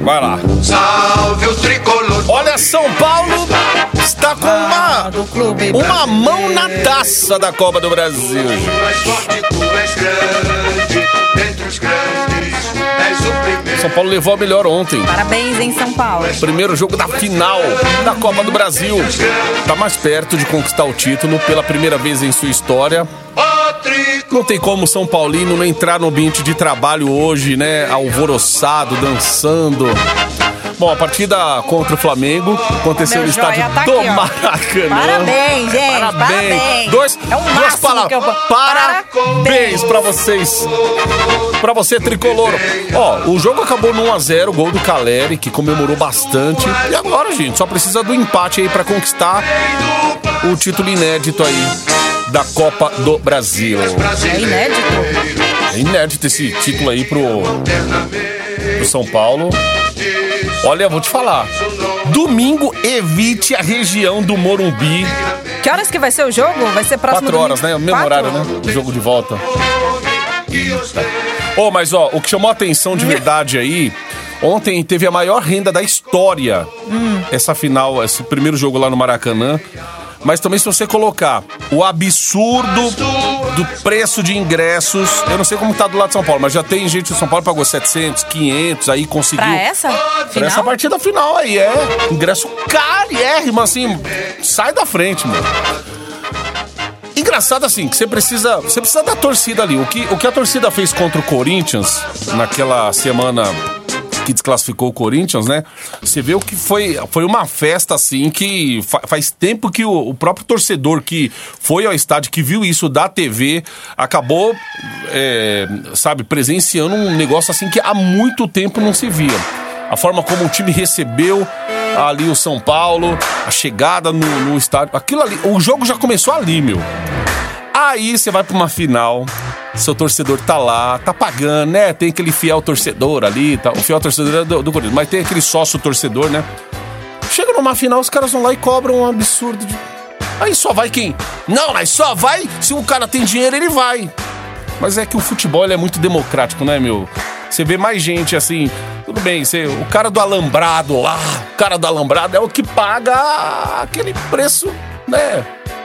Speaker 3: Vai lá.
Speaker 8: Salve o tricolor.
Speaker 3: Olha, São Paulo está com uma, uma mão na taça da Copa do Brasil.
Speaker 8: Tu és forte, tu és grande. Dentre os grandes.
Speaker 3: São Paulo levou a melhor ontem.
Speaker 4: Parabéns, em São Paulo.
Speaker 3: Primeiro jogo da final da Copa do Brasil. Tá mais perto de conquistar o título pela primeira vez em sua história. Não tem como São Paulino não entrar no ambiente de trabalho hoje, né? Alvoroçado, dançando. Bom, a partida contra o Flamengo aconteceu no estádio
Speaker 4: tá
Speaker 3: do
Speaker 4: aqui.
Speaker 3: Maracanã.
Speaker 4: Parabéns, gente, parabéns.
Speaker 3: Dois,
Speaker 4: É o
Speaker 3: duas palavras.
Speaker 4: eu
Speaker 3: Parabéns pra vocês. Pra você, tricolor. Ó, o jogo acabou no 1x0, gol do Caleri, que comemorou bastante. E agora, gente, só precisa do empate aí pra conquistar o título inédito aí da Copa do Brasil.
Speaker 4: É inédito.
Speaker 3: É inédito esse título aí pro, pro São Paulo. Olha, vou te falar. Domingo, evite a região do Morumbi.
Speaker 4: Que horas que vai ser o jogo? Vai ser próximo
Speaker 3: Quatro horas, né?
Speaker 4: domingo?
Speaker 3: O mesmo
Speaker 4: Quatro?
Speaker 3: horário, né? Jogo de volta. Ô, mas ó, o que chamou a atenção de verdade aí, ontem teve a maior renda da história. Essa final, esse primeiro jogo lá no Maracanã. Mas também se você colocar o absurdo do preço de ingressos, eu não sei como tá do lado de São Paulo, mas já tem gente de São Paulo que pagou 700, 500, aí conseguiu.
Speaker 4: Pra essa?
Speaker 3: Pra
Speaker 4: Final?
Speaker 3: essa partida final aí, é. Ingresso cariérrimo, assim. Sai da frente, mano. Engraçado assim, que você precisa, você precisa da torcida ali. O que, o que a torcida fez contra o Corinthians naquela semana que desclassificou o Corinthians, né? Você vê o que foi, foi uma festa assim que fa- faz tempo que o, o próprio torcedor que foi ao estádio, que viu isso da TV, acabou, é, sabe, presenciando um negócio assim que há muito tempo não se via. A forma como o time recebeu ali o São Paulo, a chegada no, no estádio, aquilo ali, o jogo já começou ali, meu. Aí você vai pra uma final, seu torcedor tá lá, tá pagando, né? Tem aquele fiel torcedor ali, tá? O fiel torcedor é do, do Corinthians, mas tem aquele sócio torcedor, né? Chega numa final, os caras vão lá e cobram um absurdo de. Aí só vai quem? Não, mas só vai se o cara tem dinheiro, ele vai. Mas é que o futebol é muito democrático, né, meu? Você vê mais gente assim. Tudo bem, você, o cara do alambrado lá, o cara do alambrado é o que paga aquele preço, né?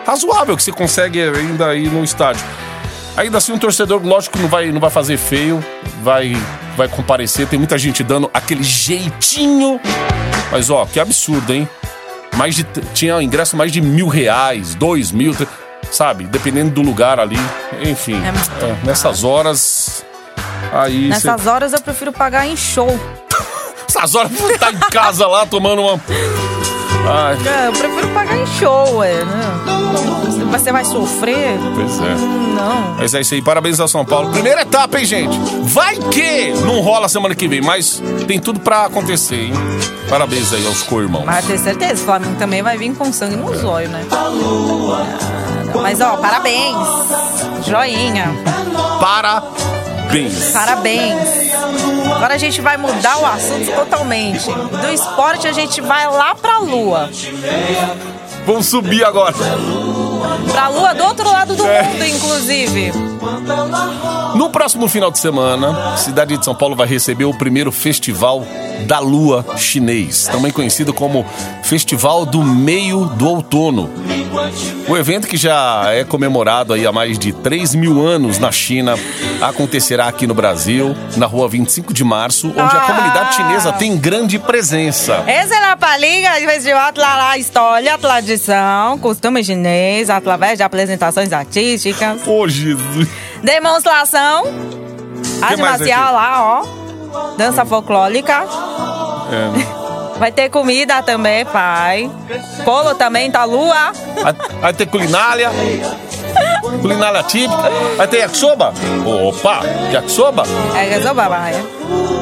Speaker 3: Razoável que você consegue ainda ir no estádio. Ainda assim, um torcedor, lógico não vai, não vai fazer feio, vai, vai comparecer. Tem muita gente dando aquele jeitinho. Mas ó, que absurdo, hein? Mais de, tinha ingresso mais de mil reais, dois mil, sabe? Dependendo do lugar ali. Enfim,
Speaker 4: É
Speaker 3: é, nessas horas. Aí. cê-
Speaker 4: Nessas horas eu prefiro pagar em show.
Speaker 3: Essas horas você tá em casa lá tomando uma. Ai,
Speaker 4: É, Eu prefiro pagar em show, é, né? Você vai sofrer?
Speaker 3: pois é.
Speaker 4: Não.
Speaker 3: Mas é isso aí, parabéns ao São Paulo. Primeira etapa, hein, gente? Vai que não rola semana que vem, mas tem tudo pra acontecer, hein? Parabéns aí aos co-irmãos.
Speaker 4: Mas ter certeza, o Flamengo também vai vir com sangue no zóio, né? Ah, Mas ó, parabéns. Joinha.
Speaker 3: Parabéns.
Speaker 4: Parabéns. Agora a gente vai mudar o assunto totalmente. Do esporte a gente vai lá pra lua.
Speaker 3: Vamos subir agora.
Speaker 4: Pra lua do outro lado do
Speaker 3: É.
Speaker 4: mundo, inclusive.
Speaker 3: No próximo final de semana, a cidade de São Paulo vai receber o primeiro Festival da Lua Chinês, também conhecido como Festival do Meio do Outono. O evento, que já é comemorado aí há mais de 3 mil anos na China, acontecerá aqui no Brasil, na rua 25 de março, onde a
Speaker 4: Ah.
Speaker 3: comunidade chinesa tem grande presença.
Speaker 4: Essa é a palhinha de festival lá, história, tradição, costume chinês, através de apresentações artísticas,
Speaker 3: Ô, Jesus!
Speaker 4: Demonstração, arte marcial lá, ó, dança folclórica.
Speaker 3: É.
Speaker 4: Vai ter comida também, pai. Polo também, tá lua.
Speaker 3: Vai, vai ter culinária. Culinária típica. Vai ter yakisoba. Opa, yakisoba.
Speaker 4: É, sou babaia.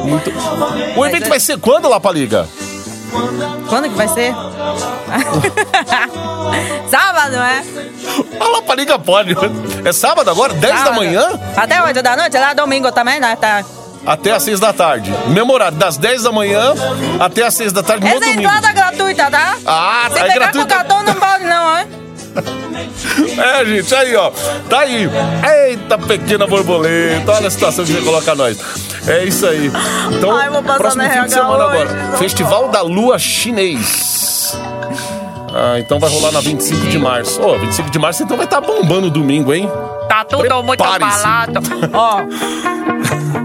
Speaker 3: Muito. O evento vai ser quando lá pra liga?
Speaker 4: Quando que vai ser? Sábado, é?
Speaker 3: A Lapaliga pode. É sábado agora? 10 da
Speaker 4: Sábado.
Speaker 3: manhã?
Speaker 4: Até 8 da noite, lá domingo também, né? Tá.
Speaker 3: Até às 6 da tarde. Mesmo horário, das 10 da manhã até às 6 da tarde no
Speaker 4: Essa é entrada gratuita, tá?
Speaker 3: Ah,
Speaker 4: Se
Speaker 3: tá, é
Speaker 4: pegar
Speaker 3: gratuito.
Speaker 4: com cartão não pode não, é?
Speaker 3: É, gente, aí, ó. Tá aí. Eita, pequena borboleta. Olha a situação que você coloca nós. É isso aí. Então,
Speaker 4: Ai, vou
Speaker 3: próximo fim de semana
Speaker 4: hoje,
Speaker 3: agora. Festival da Lua Chinês. Ah, então vai rolar na 25 de março. Ô, 25 de março então vai estar bombando domingo, hein?
Speaker 4: Tá tudo muito falado. Ó.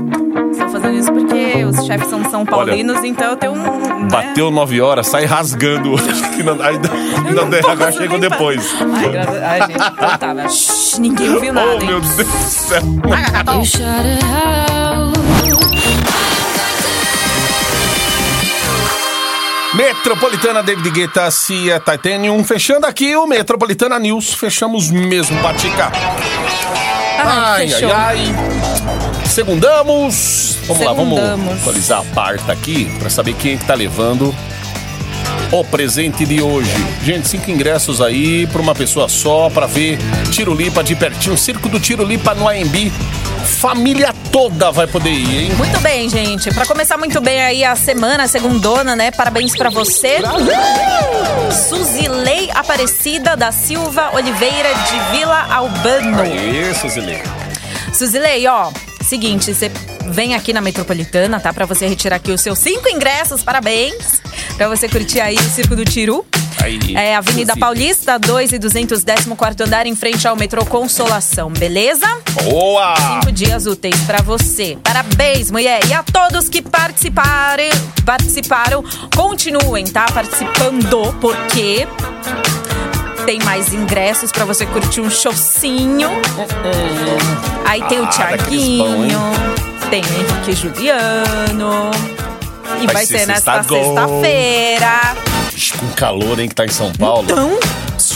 Speaker 4: Fazendo isso porque os chefes são São Paulinos, então eu tenho um. Né?
Speaker 3: Bateu 9 horas, sai rasgando. Acho que não- ainda, ainda
Speaker 4: não
Speaker 3: o RH
Speaker 4: posso
Speaker 3: chegou depois.
Speaker 4: Ai, graças Ai, gente, então tá, mas shh, ninguém ouviu nada,
Speaker 3: Oh,
Speaker 4: hein?
Speaker 3: meu Deus do céu.
Speaker 4: Ai.
Speaker 3: Metropolitana David Guetta, Cia Titanium. Fechando aqui o Metropolitana News. Fechamos mesmo, Patica. Ai,
Speaker 4: fechou.
Speaker 3: ai, ai. Segundamos. Vamos lá, vamos
Speaker 4: Segundamos.
Speaker 3: atualizar a parta aqui pra saber quem é que tá levando o presente de hoje. Gente, cinco ingressos aí pra uma pessoa só pra ver Tirolipa de pertinho. Circo do Tirolipa no AMB. Família toda vai poder ir, hein?
Speaker 4: Muito bem, gente. Pra começar muito bem aí a semana, segundona, né? Parabéns pra você. Suzilei Aparecida da Silva Oliveira de Vila Albano.
Speaker 3: Isso, Zilê.
Speaker 4: Suzilei, ó, seguinte, você vem aqui na Metropolitana, tá? Pra você retirar aqui os seus cinco ingressos, parabéns. Pra você curtir aí o Circo do Tiru.
Speaker 3: Aí.
Speaker 4: É Avenida. Paulista, 2 e 214 andar, em frente ao metrô Consolação, beleza?
Speaker 3: Boa!
Speaker 4: Cinco dias úteis pra você. Parabéns, mulher. E a todos que participarem, participaram, continuem, tá? Participando, porque tem mais ingressos pra você curtir um showcinho. Aí tem o
Speaker 3: Ah,
Speaker 4: Tiaguinho, tem o Henrique Juliano. E
Speaker 3: Vai
Speaker 4: vai,
Speaker 3: ser
Speaker 4: ser nesta sexta-feira.
Speaker 3: Com calor, hein, que tá em São Paulo.
Speaker 4: Então,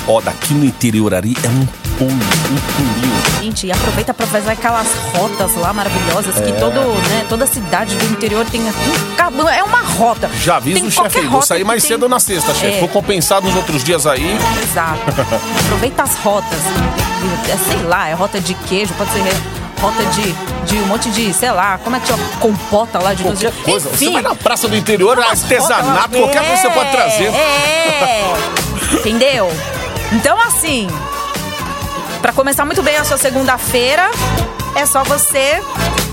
Speaker 3: Ó, daqui no interior ali é um pulo, um pulinho.
Speaker 4: gente, aproveita pra fazer aquelas rotas lá maravilhosas que
Speaker 3: É.
Speaker 4: todo, né, toda cidade do interior tem um cabo- é uma rota.
Speaker 3: Já aviso o chefe aí, vou sair
Speaker 4: que
Speaker 3: mais
Speaker 4: tem-
Speaker 3: cedo na sexta, chefe.
Speaker 4: É.
Speaker 3: Vou compensar nos outros dias aí.
Speaker 4: Exato. Aproveita as rotas. É, sei lá, é rota de queijo, pode ser rota de, de um monte de, sei lá, como é que chama? Compota lá de
Speaker 3: Qualquer
Speaker 4: doce.
Speaker 3: coisa. Você
Speaker 4: Enfim,
Speaker 3: vai na praça do interior, artesanato, qualquer coisa você pode trazer.
Speaker 4: É, entendeu? Então, assim, pra começar muito bem a sua segunda-feira, é só você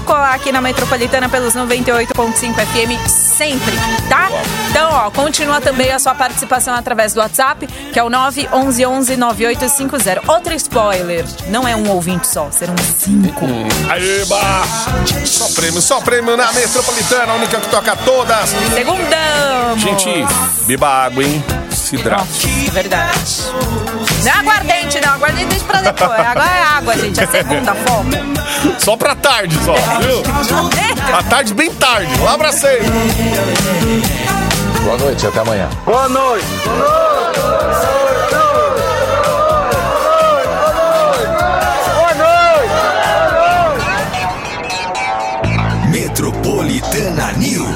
Speaker 4: colar aqui na Metropolitana pelos 98.5 FM sempre, tá? Então, ó, continua também a sua participação através do WhatsApp, que é o 911-9850. Outro spoiler, não é um ouvinte só, serão cinco.
Speaker 3: Aeba! Só prêmio, só prêmio na Metropolitana, a única que toca todas.
Speaker 4: Segundamos!
Speaker 3: Gente, beba água, hein? Se hidrate.
Speaker 4: É verdade. Não é aguardente, não. Aguardente deixa pra depois. Agora é água, gente. É segunda, foco.
Speaker 3: Só pra tarde, só, viu? A tarde bem tarde. Um abraço aí.
Speaker 7: Boa noite, até amanhã.
Speaker 6: Boa noite.
Speaker 2: Metropolitana